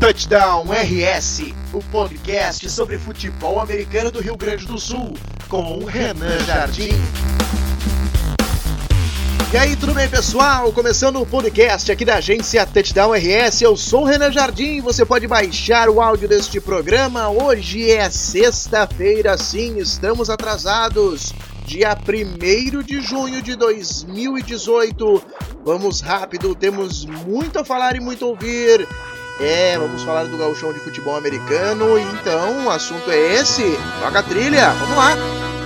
Touchdown RS, o podcast sobre futebol americano do Rio Grande do Sul, com Renan Jardim. E aí, tudo bem, pessoal? Começando o podcast aqui da agência Touchdown RS, eu sou o Renan Jardim. Você pode baixar o áudio deste programa. Hoje é sexta-feira, sim, estamos atrasados. Dia 1 de junho de 2018. Vamos rápido, temos muito a falar e muito a ouvir. É, vamos falar do gauchão de futebol americano. Então, o assunto é esse. Toca a trilha, vamos lá.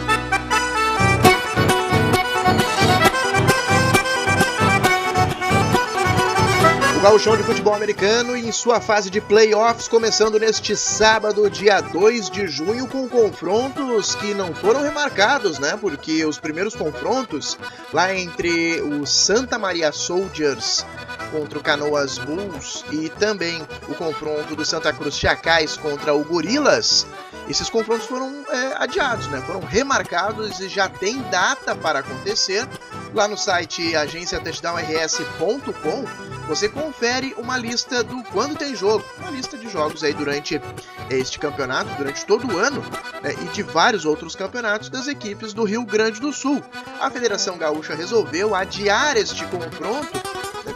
Gauchão de futebol americano em sua fase de playoffs, começando neste sábado, dia 2 de junho, com confrontos que não foram remarcados, né? Porque os primeiros confrontos, lá entre o Santa Maria Soldiers contra o Canoas Bulls e também o confronto do Santa Cruz Chacais contra o Gorilas, esses confrontos foram é, adiados, né? foram remarcados e já tem data para acontecer. Lá no site agenciatouchdownrs.com você confere uma lista do quando tem jogo, uma lista de jogos aí durante este campeonato, durante todo o ano, né? e de vários outros campeonatos das equipes do Rio Grande do Sul. A Federação Gaúcha resolveu adiar este confronto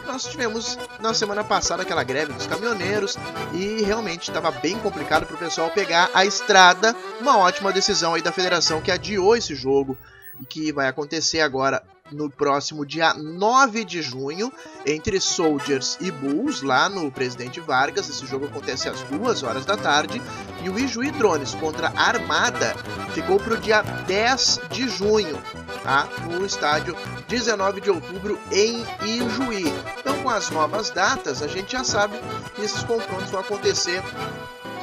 nós tivemos na semana passada aquela greve dos caminhoneiros e realmente estava bem complicado para o pessoal pegar a estrada. Uma ótima decisão aí da federação que adiou esse jogo e que vai acontecer agora no próximo dia 9 de junho, entre Soldiers e Bulls, lá no Presidente Vargas. Esse jogo acontece às 2 horas da tarde. E o Ijuí Drones contra Armada ficou para o dia 10 de junho, tá? no estádio 19 de outubro em Ijuí. Então, com as novas datas, a gente já sabe que esses confrontos vão acontecer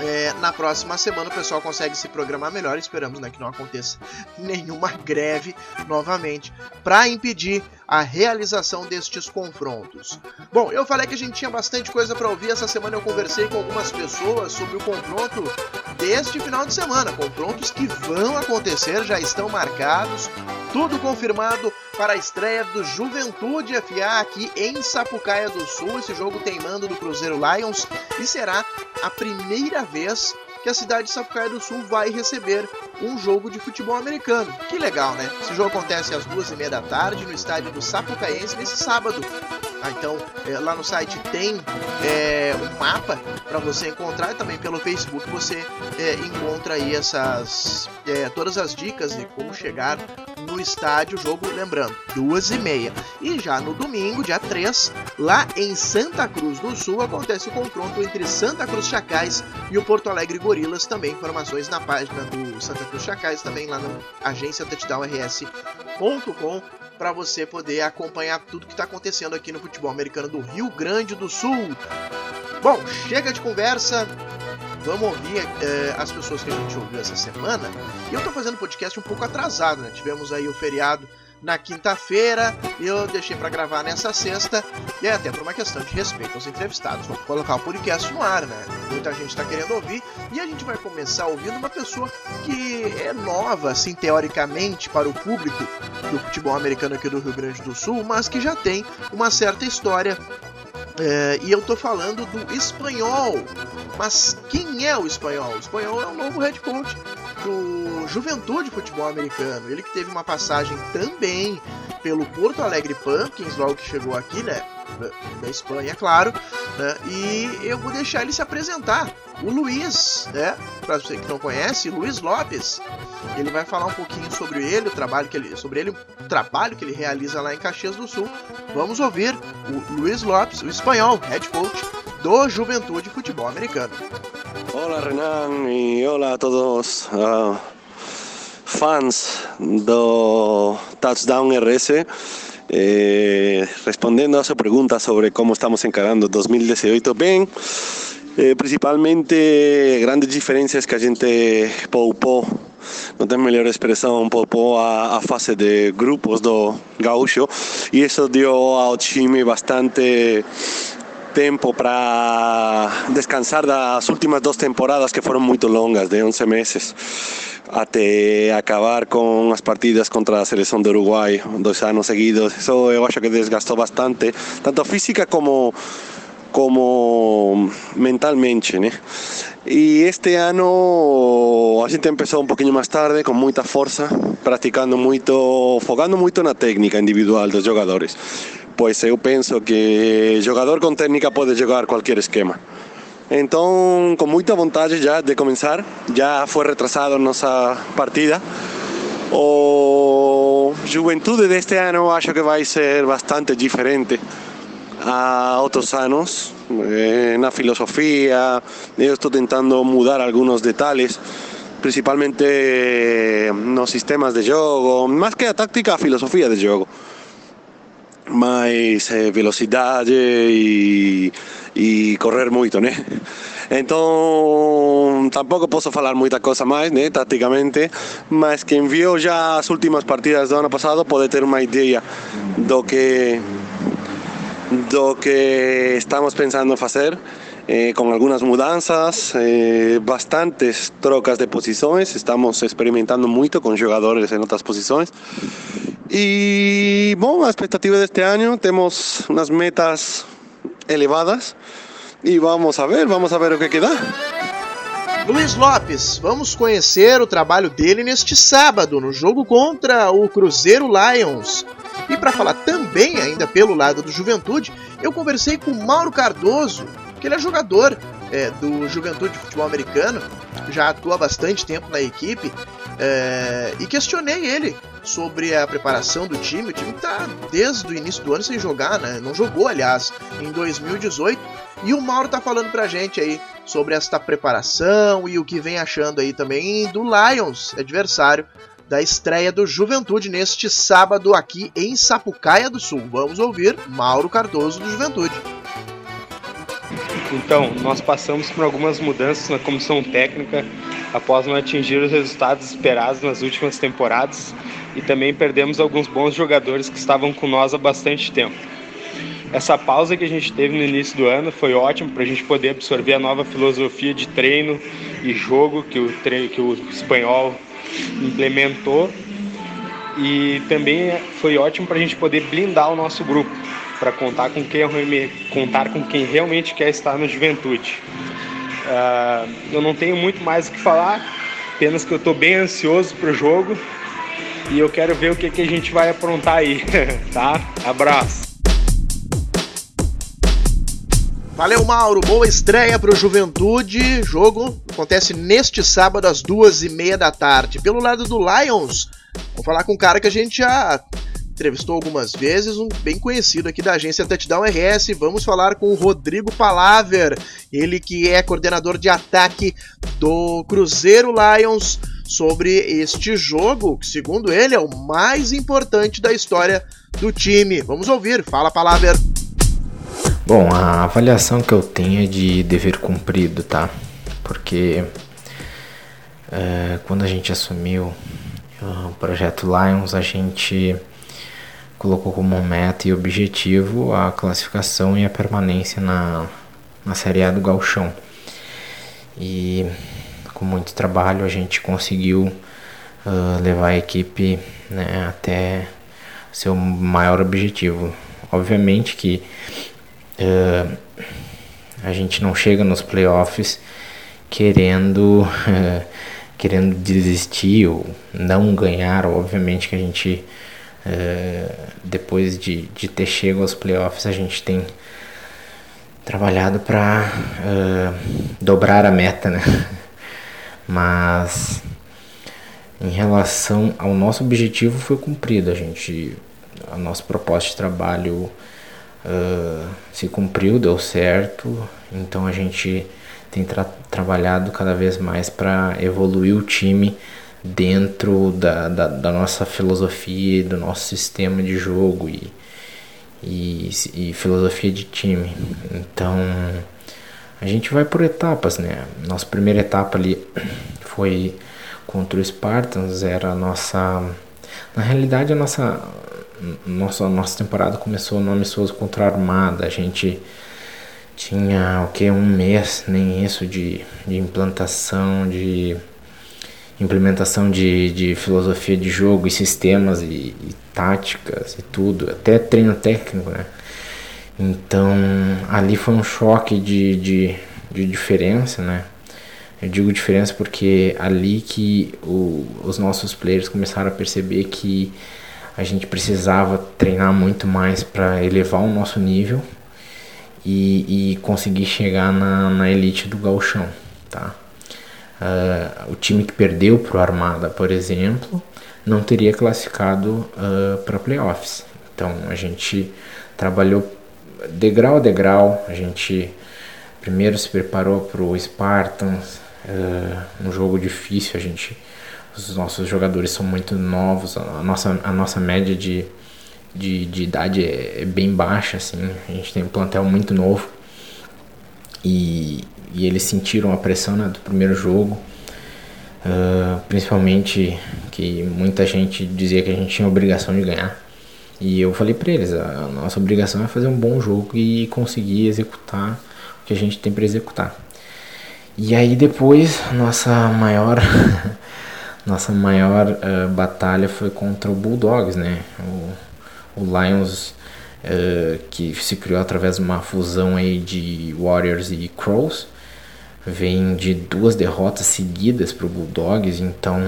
é, na próxima semana o pessoal consegue se programar melhor. Esperamos né, que não aconteça nenhuma greve novamente para impedir a realização destes confrontos. Bom, eu falei que a gente tinha bastante coisa para ouvir. Essa semana eu conversei com algumas pessoas sobre o confronto deste final de semana. Confrontos que vão acontecer, já estão marcados, tudo confirmado para a estreia do Juventude FA aqui em Sapucaia do Sul. Esse jogo tem mando do Cruzeiro Lions e será a primeira vez que a cidade de Sapucaia do Sul vai receber um jogo de futebol americano. Que legal, né? Esse jogo acontece às duas e meia da tarde no estádio do Sapucaiense nesse sábado. Ah, então, é, lá no site tem é, um mapa para você encontrar e também pelo Facebook você é, encontra aí essas todas as dicas de como chegar estádio, jogo, lembrando, duas e meia. E já no domingo, dia 3, lá em Santa Cruz do Sul, acontece o confronto entre Santa Cruz Chacais e o Porto Alegre Gorilas. Também informações na página do Santa Cruz Chacais, também lá na agência touchdownrs.com para você poder acompanhar tudo que está acontecendo aqui no futebol americano do Rio Grande do Sul. Bom, chega de conversa, vamos ouvir é, as pessoas que a gente ouviu essa semana. E eu tô fazendo podcast um pouco atrasado, né? Tivemos aí o feriado na quinta-feira, eu deixei para gravar nessa sexta, e é até por uma questão de respeito aos entrevistados. Vou colocar o podcast no ar, né? Muita gente está querendo ouvir, e a gente vai começar ouvindo uma pessoa que é nova, assim, teoricamente, para o público do futebol americano aqui do Rio Grande do Sul, mas que já tem uma certa história é, e eu tô falando do espanhol. Mas quem é o espanhol? O espanhol é o novo head coach do Juventude Futebol Americano. Ele que teve uma passagem também pelo Porto Alegre Pumpkins, logo que chegou aqui, né? Da, da Espanha, é claro. Né? E eu vou deixar ele se apresentar. O Luiz, né? Para você que não conhece, Luiz Lopes. Ele vai falar um pouquinho sobre ele, o trabalho que ele, sobre ele, o trabalho que ele realiza lá em Caxias do Sul. Vamos ouvir o Luiz Lopes, o espanhol, head coach do Juventude Futebol Americano. Olá, Renan, e olá a todos uh, fans do Touchdown RS. Eh, respondiendo a su pregunta sobre cómo estamos encarando 2018, bien, eh, principalmente grandes diferencias que a gente poupou, não tem melhor expressão, poupou a, a fase de grupos do gaúcho e isso deu ao time bastante tempo para descansar das últimas duas temporadas que foram muito longas, de 11 meses. até acabar con las partidas contra la selección de Uruguay dos años seguidos. Eso yo acho que desgastó bastante, tanto física como como mentalmente, né? E este ano a gente começou um pouquinho mais tarde, com muita força, praticando muito, focando muito na técnica individual dos jogadores. Pois eu penso que jogador com técnica pode jogar qualquer esquema. Então, com muita vontade já de começar, já foi retrasado nossa partida. O Juventude deste ano acho que vai ser bastante diferente a outros anos eh, na filosofia. Eu estou tentando mudar alguns detalhes, principalmente eh, nos sistemas de jogo, mais que a táctica, a filosofia de jogo. Mais eh, velocidade e, e correr muito, né? Então, tampouco posso falar muita coisa mais, né, taticamente, mas quem viu já as últimas partidas do ano passado pode ter uma ideia do que que estamos pensando fazer. Eh, con algunas mudanzas, eh, bastantes trocas de posições, estamos experimentando muito com jogadores em outras posições. E, bom, a expectativa deste ano, temos umas metas elevadas e vamos a ver, vamos a ver o que queda. Luiz Lopes, vamos conhecer o trabalho dele neste sábado, no jogo contra o Cruzeiro Lions. E para falar também, ainda pelo lado do Juventude, eu conversei com Mauro Cardoso, que ele é jogador é, do Juventude Futebol Americano, já atua bastante tempo na equipe, é, e questionei ele sobre a preparação do time. O time está desde o início do ano sem jogar, né? Não jogou, aliás, em 2018. E o Mauro tá falando pra gente aí sobre esta preparação e o que vem achando aí também do Lions, adversário da estreia do Juventude neste sábado aqui em Sapucaia do Sul. Vamos ouvir Mauro Cardoso do Juventude. Então, nós passamos por algumas mudanças na comissão técnica após não atingir os resultados esperados nas últimas temporadas e também perdemos alguns bons jogadores que estavam com nós há bastante tempo. Essa pausa que a gente teve no início do ano foi ótimo para a gente poder absorver a nova filosofia de treino e jogo que o, treino, que o espanhol implementou e também foi ótimo para a gente poder blindar o nosso grupo para contar com quem contar com quem realmente quer estar na juventude. Uh, eu não tenho muito mais o que falar, apenas que eu estou bem ansioso para o jogo e eu quero ver o que, que a gente vai aprontar aí, tá? Abraço. Valeu, Mauro. Boa estreia para o Juventude. Jogo acontece neste sábado às duas e meia da tarde. Pelo lado do Lions, vou falar com um cara que a gente já entrevistou algumas vezes, um bem conhecido aqui da agência Touchdown RS. Vamos falar com o Rodrigo Palaver, ele que é coordenador de ataque do Cruzeiro Lions, sobre este jogo, que segundo ele é o mais importante da história do time. Vamos ouvir. Fala, Palaver. Bom, a avaliação que eu tenho é de dever cumprido, tá? Porque é, quando a gente assumiu o projeto Lions, a gente colocou como meta e objetivo a classificação e a permanência na, na Série A do Galchão. E com muito trabalho a gente conseguiu uh, levar a equipe né, até seu maior objetivo. Obviamente que uh, a gente não chega nos playoffs querendo uh, querendo desistir ou não ganhar. Obviamente que a gente uh, depois de, de ter chego aos playoffs a gente tem trabalhado para dobrar a meta, né? Mas em relação ao nosso objetivo foi cumprido, a gente a nossa proposta de trabalho uh, se cumpriu, deu certo, então a gente tem tra trabalhado cada vez mais para evoluir o time dentro da, da, da, nossa filosofia, do nosso sistema de jogo e, e, e, filosofia de time. Então a gente vai por etapas, né? Nossa primeira etapa ali foi contra o Spartans, era a nossa. Na realidade, a nossa nossa, nossa temporada começou no amistoso contra a Armada. A gente tinha o que um mês, nem isso, de, de implantação, de implementação de, de filosofia de jogo e sistemas e, e táticas e tudo, até treino técnico, né? Então ali foi um choque de, de, de diferença, né? Eu digo diferença porque ali que o, os nossos players começaram a perceber que a gente precisava treinar muito mais para elevar o nosso nível e, e conseguir chegar na, na elite do galchão, tá? Uh, o time que perdeu para o Armada, por exemplo, não teria classificado uh, para playoffs. Então a gente trabalhou degrau a degrau, a gente primeiro se preparou para o Spartans, uh, um jogo difícil, a gente, os nossos jogadores são muito novos, a nossa, a nossa média de, de, de idade é, é bem baixa, assim, a gente tem um plantel muito novo e, e eles sentiram a pressão né, do primeiro jogo, uh, principalmente que muita gente dizia que a gente tinha a obrigação de ganhar. E eu falei para eles, a nossa obrigação é fazer um bom jogo e conseguir executar o que a gente tem para executar. E aí depois nossa maior nossa maior uh, batalha foi contra o Bulldogs, né? O, o Lions uh, que se criou através de uma fusão aí de Warriors e Crows vem de duas derrotas seguidas para o Bulldogs, então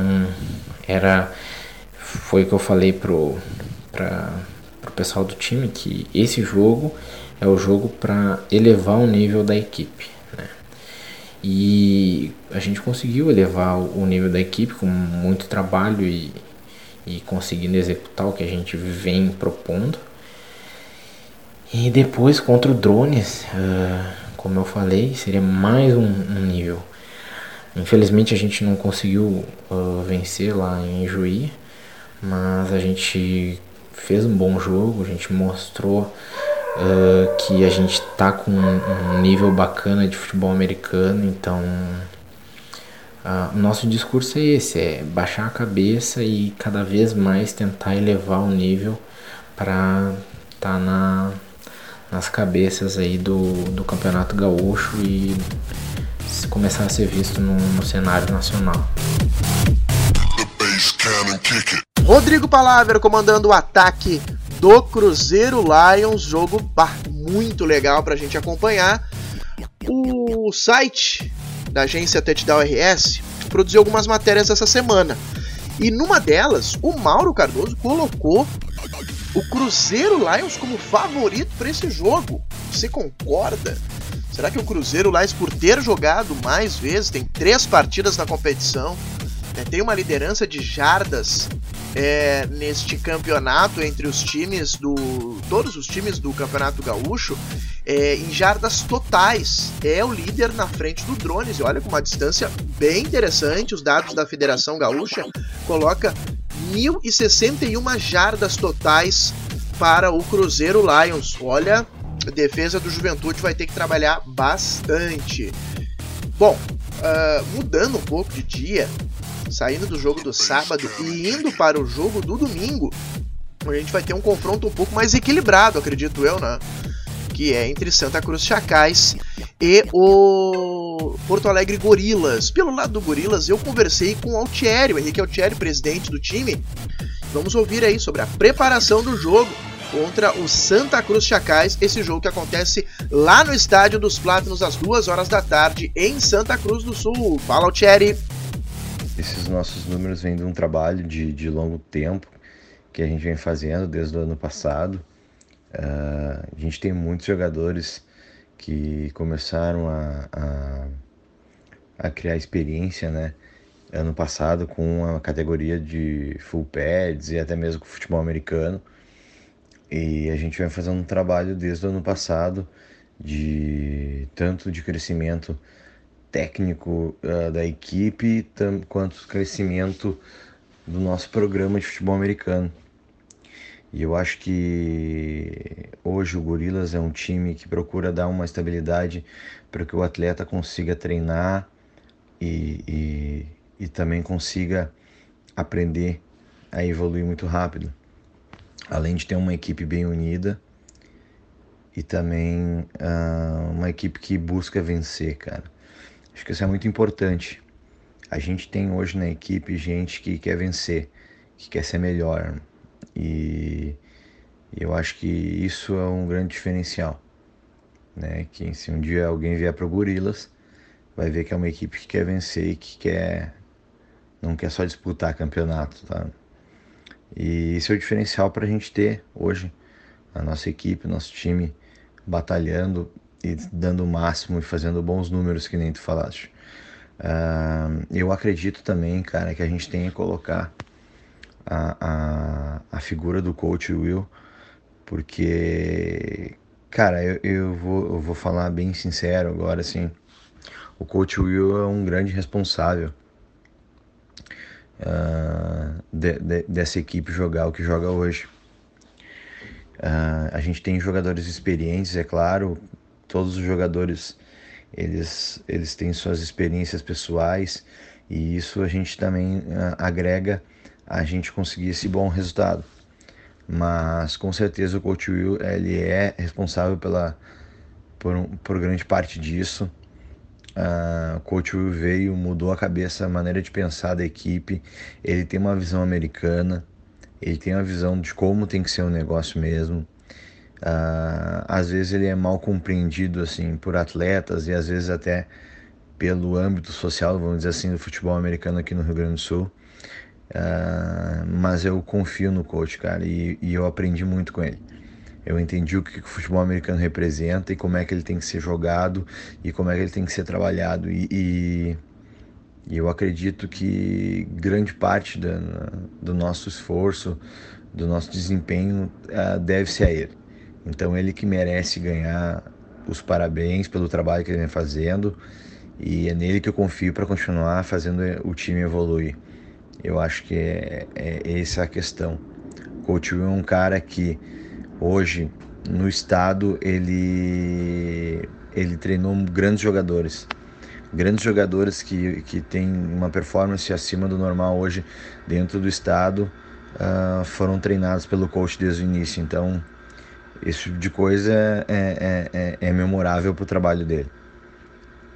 era foi o que eu falei pro para o pessoal do time que esse jogo é o jogo para elevar o nível da equipe. E a gente conseguiu elevar o nível da equipe com muito trabalho e, e conseguindo executar o que a gente vem propondo. E depois contra o drones, uh, como eu falei, seria mais um, um, nível. Infelizmente a gente não conseguiu uh, vencer lá em Juí, mas a gente fez um bom jogo, a gente mostrou uh, que a gente tá com um nível bacana de futebol americano, então uh, o nosso discurso é esse, é baixar a cabeça e cada vez mais tentar elevar o nível para tá na, nas cabeças aí do, do campeonato gaúcho e começar a ser visto no, no cenário nacional. Rodrigo Palavra comandando o ataque do Cruzeiro Lions, jogo muito legal para a gente acompanhar. O site da agência Touchdown RS produziu algumas matérias essa semana. E numa delas, o Mauro Cardoso colocou o Cruzeiro Lions como favorito para esse jogo. Você concorda? Será que o Cruzeiro Lions, por ter jogado mais vezes, tem três partidas na competição, né, tem uma liderança de jardas é, neste campeonato entre os times do. todos os times do Campeonato Gaúcho é, em jardas totais. É o líder na frente do Drones. E olha com uma distância bem interessante. Os dados da Federação Gaúcha coloca 1.061 jardas totais para o Cruzeiro Lions. Olha, a defesa do Juventude vai ter que trabalhar bastante. Bom, uh, mudando um pouco de dia, saindo do jogo do sábado e indo para o jogo do domingo, a gente vai ter um confronto um pouco mais equilibrado, acredito eu, né? Que é entre Santa Cruz Chacais e o Porto Alegre Gorilas. Pelo lado do Gorilas, eu conversei com o Altieri, o Henrique Altieri, presidente do time. Vamos ouvir aí sobre a preparação do jogo contra o Santa Cruz Chacais, esse jogo que acontece lá no Estádio dos Plátanos às 2 horas da tarde em Santa Cruz do Sul. Fala, Altieri! Esses nossos números vêm de um trabalho de, de longo tempo que a gente vem fazendo desde o ano passado. Uh, a gente tem muitos jogadores que começaram a, a, a, criar experiência, né? Ano passado com a categoria de full pads e até mesmo com futebol americano. E a gente vem fazendo um trabalho desde o ano passado de tanto de crescimento técnico uh, da equipe, tam, quanto o crescimento do nosso programa de futebol americano. E eu acho que hoje o Gorilas é um time que procura dar uma estabilidade para que o atleta consiga treinar e, e, e também consiga aprender a evoluir muito rápido. Além de ter uma equipe bem unida e também uh, uma equipe que busca vencer, cara. Acho que isso é muito importante. A gente tem hoje na equipe gente que quer vencer, que quer ser melhor. E, eu acho que isso é um grande diferencial. Né? Que se um dia alguém vier para o Gorilas, vai ver que é uma equipe que quer vencer e que quer não quer só disputar campeonato, tá? E isso é o diferencial para a gente ter hoje a nossa equipe, nosso time batalhando e dando o máximo e fazendo bons números que nem tu falaste. Uh, eu acredito também, cara, que a gente tem que colocar a, a, a figura do coach Will, porque, cara, eu, eu, vou, eu vou falar bem sincero agora, assim, o coach Will é um grande responsável uh, de, de, dessa equipe jogar o que joga hoje. Uh, a gente tem jogadores experientes, é claro, todos os jogadores eles, eles têm suas experiências pessoais e isso a gente também uh, agrega a gente conseguir esse bom resultado. Mas com certeza o Coach Will ele é responsável pela, por, por grande parte disso. Uh, o Coach Will veio, mudou a cabeça, a maneira de pensar da equipe. Ele tem uma visão americana, ele tem uma visão de como tem que ser um negócio mesmo. Uh, às vezes ele é mal compreendido assim por atletas e às vezes até pelo âmbito social, vamos dizer assim, do futebol americano aqui no Rio Grande do Sul. Uh, mas eu confio no coach, cara, e, e, eu aprendi muito com ele. Eu entendi o que, o futebol americano representa e como é que ele tem que ser jogado e como é que ele tem que ser trabalhado. E, e, e eu acredito que grande parte da, do nosso esforço, do nosso desempenho, uh, deve-se a ele. Então ele que merece ganhar os parabéns pelo trabalho que ele vem fazendo e é nele que eu confio para continuar fazendo o time evoluir. Eu acho que é, é essa a questão. Coach Will é um cara que hoje no estado ele ele treinou grandes jogadores grandes jogadores que, que têm uma performance acima do normal hoje dentro do estado uh, foram treinados pelo coach desde o início então esse tipo de coisa é, é, é, é memorável para o trabalho dele.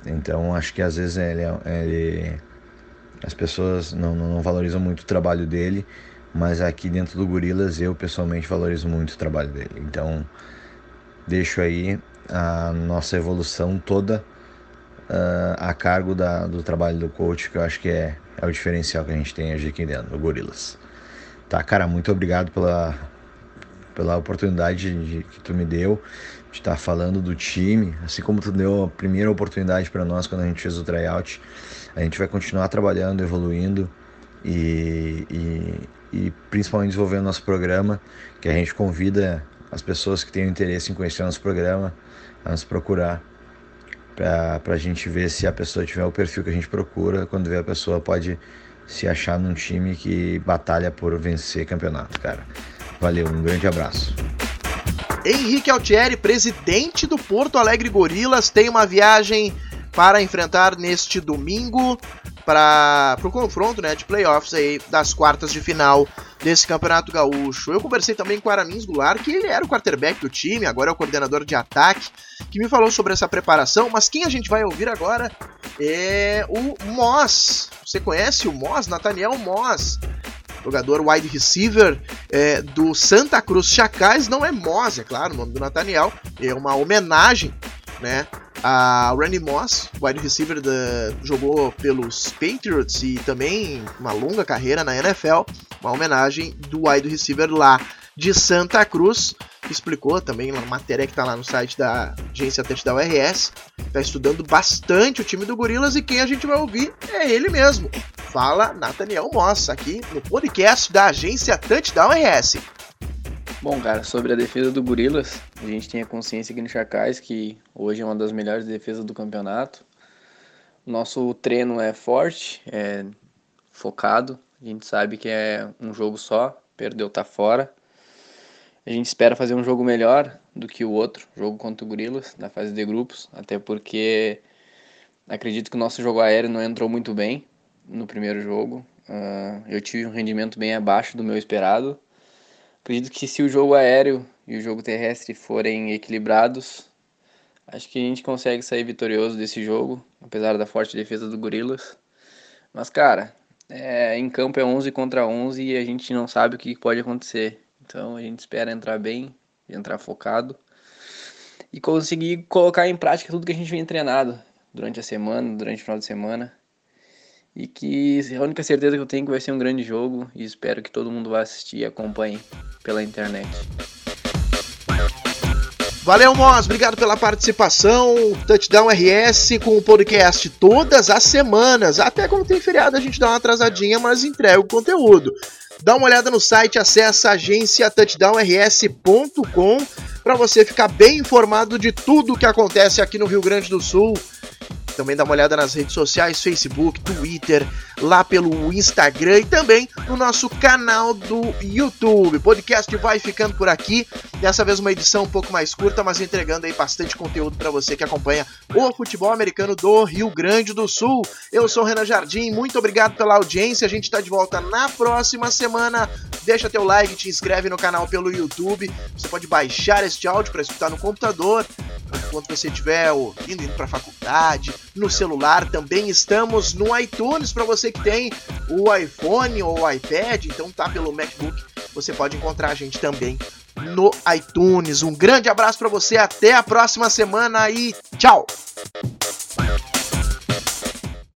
Então acho que às vezes ele, ele as pessoas não, não, valorizam muito o trabalho dele, mas aqui dentro do Gorilas eu pessoalmente valorizo muito o trabalho dele. Então deixo aí a nossa evolução toda uh, a cargo da, do trabalho do coach, que eu acho que é, é o diferencial que a gente tem aqui dentro do Gorilas. Tá, cara, muito obrigado pela, pela oportunidade de, que tu me deu de estar falando do time, assim como tu deu a primeira oportunidade para nós quando a gente fez o tryout. A gente vai continuar trabalhando, evoluindo e, e, e principalmente desenvolvendo nosso programa, que a gente convida as pessoas que têm interesse em conhecer nosso programa a nos procurar para a gente ver se a pessoa tiver o perfil que a gente procura. Quando vê a pessoa pode se achar num time que batalha por vencer campeonato, cara. Valeu, um grande abraço. Henrique Altieri, presidente do Porto Alegre Gorilas, tem uma viagem para enfrentar neste domingo para o confronto né, de playoffs aí das quartas de final desse Campeonato Gaúcho. Eu conversei também com o Aramins Goulart, que ele era o quarterback do time, agora é o coordenador de ataque, que me falou sobre essa preparação, mas quem a gente vai ouvir agora é o Moss. Você conhece o Moss? Nathaniel Moss jogador wide receiver é, do Santa Cruz Chacais, não é Moss, é claro, o nome do Nathaniel, é uma homenagem, né, a Randy Moss, wide receiver da, jogou pelos Patriots e também uma longa carreira na NFL, uma homenagem do wide receiver lá de Santa Cruz, explicou também uma matéria que está lá no site da agência Touchdown RS, está estudando bastante o time do Gorilas e quem a gente vai ouvir é ele mesmo. Fala Nathaniel Moss aqui no podcast da agência Touchdown RS. Bom, cara, sobre a defesa do Gorilas, a gente tem a consciência aqui no Chacais que hoje é uma das melhores defesas do campeonato. Nosso treino é forte, é focado. A gente sabe que é um jogo só, perdeu tá fora. A gente espera fazer um jogo melhor do que o outro, jogo contra o Gorilas, na fase de grupos, até porque acredito que o nosso jogo aéreo não entrou muito bem no primeiro jogo. Uh, eu tive um rendimento bem abaixo do meu esperado. Acredito que se o jogo aéreo e o jogo terrestre forem equilibrados, acho que a gente consegue sair vitorioso desse jogo, apesar da forte defesa do Gorilas. Mas, cara, é, em campo é 11 contra 11 e a gente não sabe o que pode acontecer. Então a gente espera entrar bem, entrar focado e conseguir colocar em prática tudo que a gente vem treinado durante a semana, durante o final de semana. E que a única certeza que eu tenho é que vai ser um grande jogo e espero que todo mundo vá assistir e acompanhe pela internet. Valeu, Moz, obrigado pela participação. Touchdown RS com o podcast todas as semanas. Até quando tem feriado a gente dá uma atrasadinha, mas entrega o conteúdo. Dá uma olhada no site, acessa agência touchdownrs.com para você ficar bem informado de tudo o que acontece aqui no Rio Grande do Sul também dá uma olhada nas redes sociais, Facebook, Twitter, lá pelo Instagram e também no nosso canal do YouTube. O podcast vai ficando por aqui. Dessa vez uma edição um pouco mais curta, mas entregando aí bastante conteúdo para você que acompanha o futebol americano do Rio Grande do Sul. Eu sou o Renan Jardim, muito obrigado pela audiência. A gente está de volta na próxima semana. Deixa teu like, te inscreve no canal pelo YouTube. Você pode baixar este áudio para escutar no computador enquanto você estiver indo, indo para a faculdade, no celular. Também estamos no iTunes para você que tem o iPhone ou o iPad, então tá pelo MacBook. Você pode encontrar a gente também no iTunes. Um grande abraço para você, até a próxima semana e tchau!